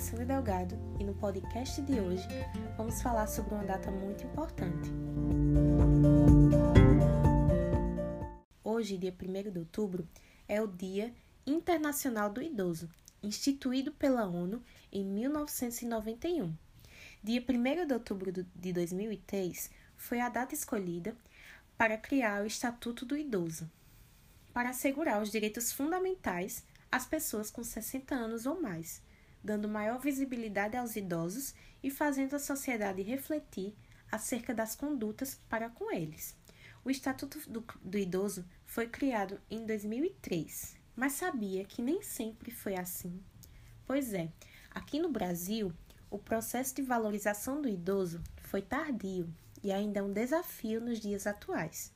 Alessandra Delgado e no podcast de hoje vamos falar sobre uma data muito importante. Hoje, dia 1 de outubro, é o Dia Internacional do Idoso, instituído pela ONU em 1991. Dia 1 de outubro de 2003 foi a data escolhida para criar o Estatuto do Idoso, para assegurar os direitos fundamentais às pessoas com 60 anos ou mais, dando maior visibilidade aos idosos e fazendo a sociedade refletir acerca das condutas para com eles. O Estatuto do, do Idoso foi criado em 2003, mas sabia que nem sempre foi assim. Pois é, aqui no Brasil, o processo de valorização do idoso foi tardio e ainda é um desafio nos dias atuais.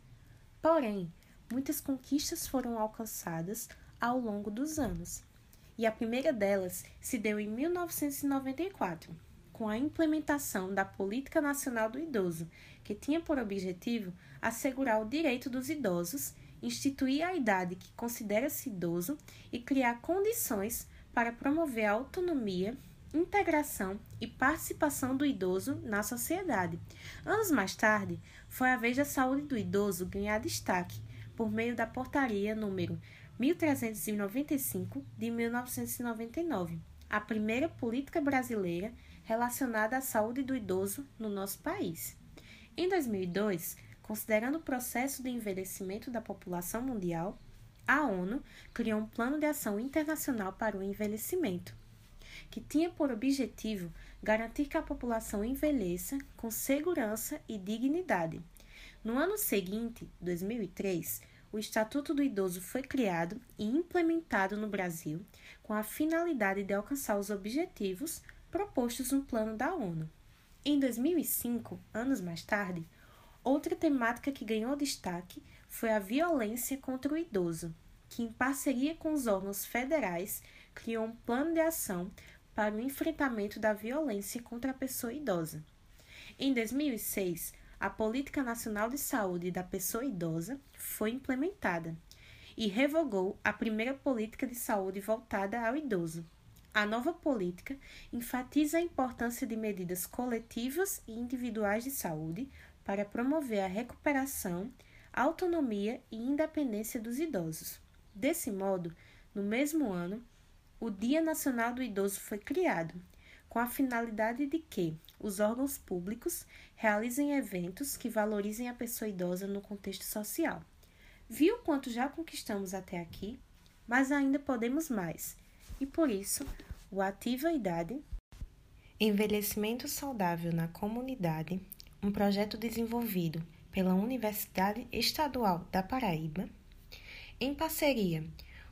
Porém, muitas conquistas foram alcançadas ao longo dos anos, e a primeira delas se deu em 1994, com a implementação da Política Nacional do Idoso, que tinha por objetivo assegurar o direito dos idosos, instituir a idade que considera-se idoso e criar condições para promover a autonomia, integração e participação do idoso na sociedade. Anos mais tarde, foi a vez da saúde do idoso ganhar destaque por meio da portaria número 1395 de 1999, a primeira política brasileira relacionada à saúde do idoso no nosso país. Em 2002, considerando o processo de envelhecimento da população mundial, a ONU criou um Plano de Ação Internacional para o Envelhecimento, que tinha por objetivo garantir que a população envelheça com segurança e dignidade. No ano seguinte, 2003, o Estatuto do Idoso foi criado e implementado no Brasil com a finalidade de alcançar os objetivos propostos no plano da ONU. Em 2005, anos mais tarde, outra temática que ganhou destaque foi a violência contra o idoso, que, em parceria com os órgãos federais, criou um plano de ação para o enfrentamento da violência contra a pessoa idosa. Em 2006, a Política Nacional de Saúde da Pessoa Idosa foi implementada e revogou a primeira política de saúde voltada ao idoso. A nova política enfatiza a importância de medidas coletivas e individuais de saúde para promover a recuperação, autonomia e independência dos idosos. Desse modo, no mesmo ano, o Dia Nacional do Idoso foi criado, com a finalidade de que os órgãos públicos realizem eventos que valorizem a pessoa idosa no contexto social. Viu quanto já conquistamos até aqui, mas ainda podemos mais, e por isso, o Ativa Idade Envelhecimento Saudável na Comunidade, um projeto desenvolvido pela Universidade Estadual da Paraíba, em parceria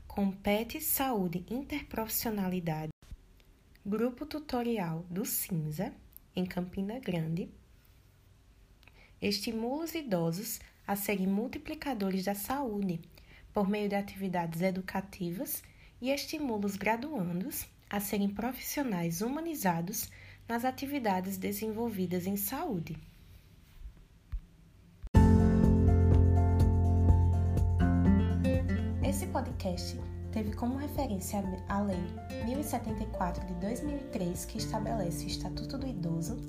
com PET Saúde Interprofissionalidade, Grupo Tutorial do Cinza em Campina Grande, estimula os idosos a serem multiplicadores da saúde por meio de atividades educativas e estimula os graduandos a serem profissionais humanizados nas atividades desenvolvidas em saúde. Esse podcast teve como referência a Lei 1074 de 2003, que estabelece o Estatuto do Idoso,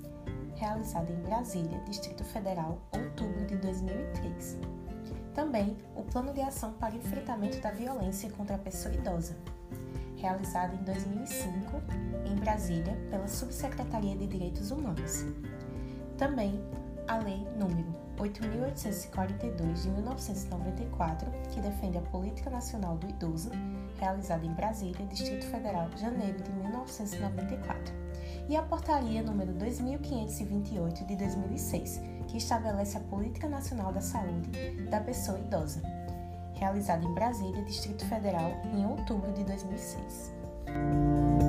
realizada em Brasília, Distrito Federal, outubro de 2003. Também o Plano de Ação para Enfrentamento da Violência contra a Pessoa Idosa, realizado em 2005 em Brasília pela Subsecretaria de Direitos Humanos. Também a Lei número 8.842 de 1994, que defende a Política Nacional do Idoso, realizada em Brasília, Distrito Federal, janeiro de 1994, e a Portaria número 2528 de 2006, que estabelece a Política Nacional da Saúde da Pessoa Idosa, realizada em Brasília, Distrito Federal, em outubro de 2006.